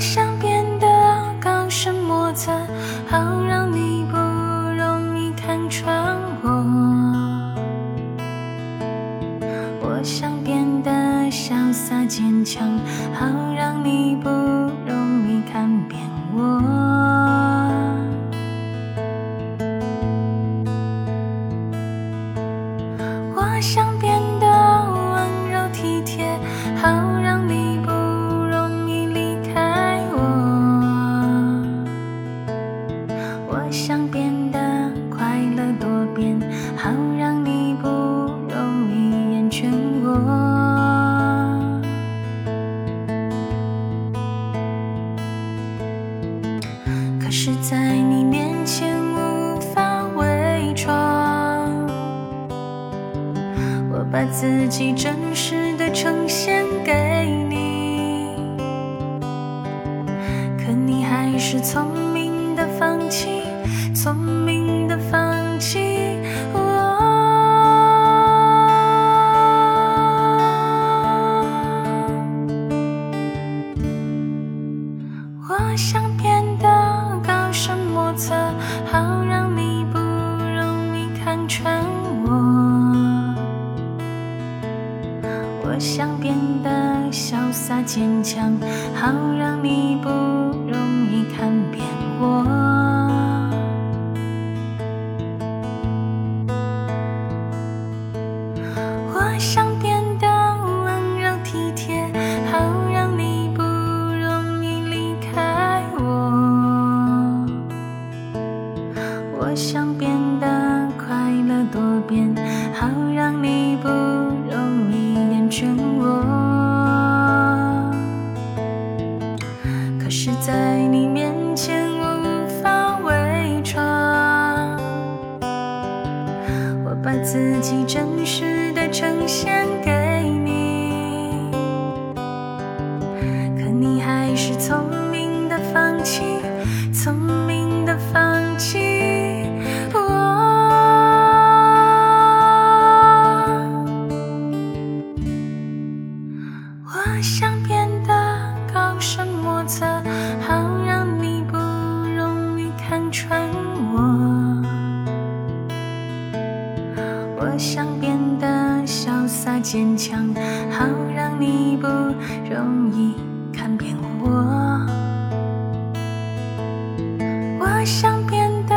想变得高深莫测，好让你不容易看穿我。我想变得潇洒坚强，好让你不。我想变得快乐多变，好让你不容易厌倦我。可是，在你面前无法伪装，我把自己真实的呈现给你，可你还是聪明的放弃，聪明的放弃我。我想变得高深莫测，好让你不容易看穿我。我想变得潇洒坚强，好让你不容易看扁我。我想变得快乐多变，好让你不容易厌倦我。可是，在你面前我无法伪装，我把自己真实的呈现给你，可你还是聪明的放弃，想变得潇洒坚强，好让你不容易看扁我。我想变得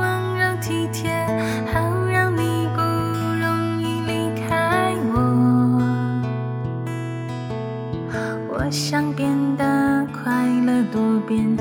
温柔体贴，好让你不容易离开我。我想变得快乐多变，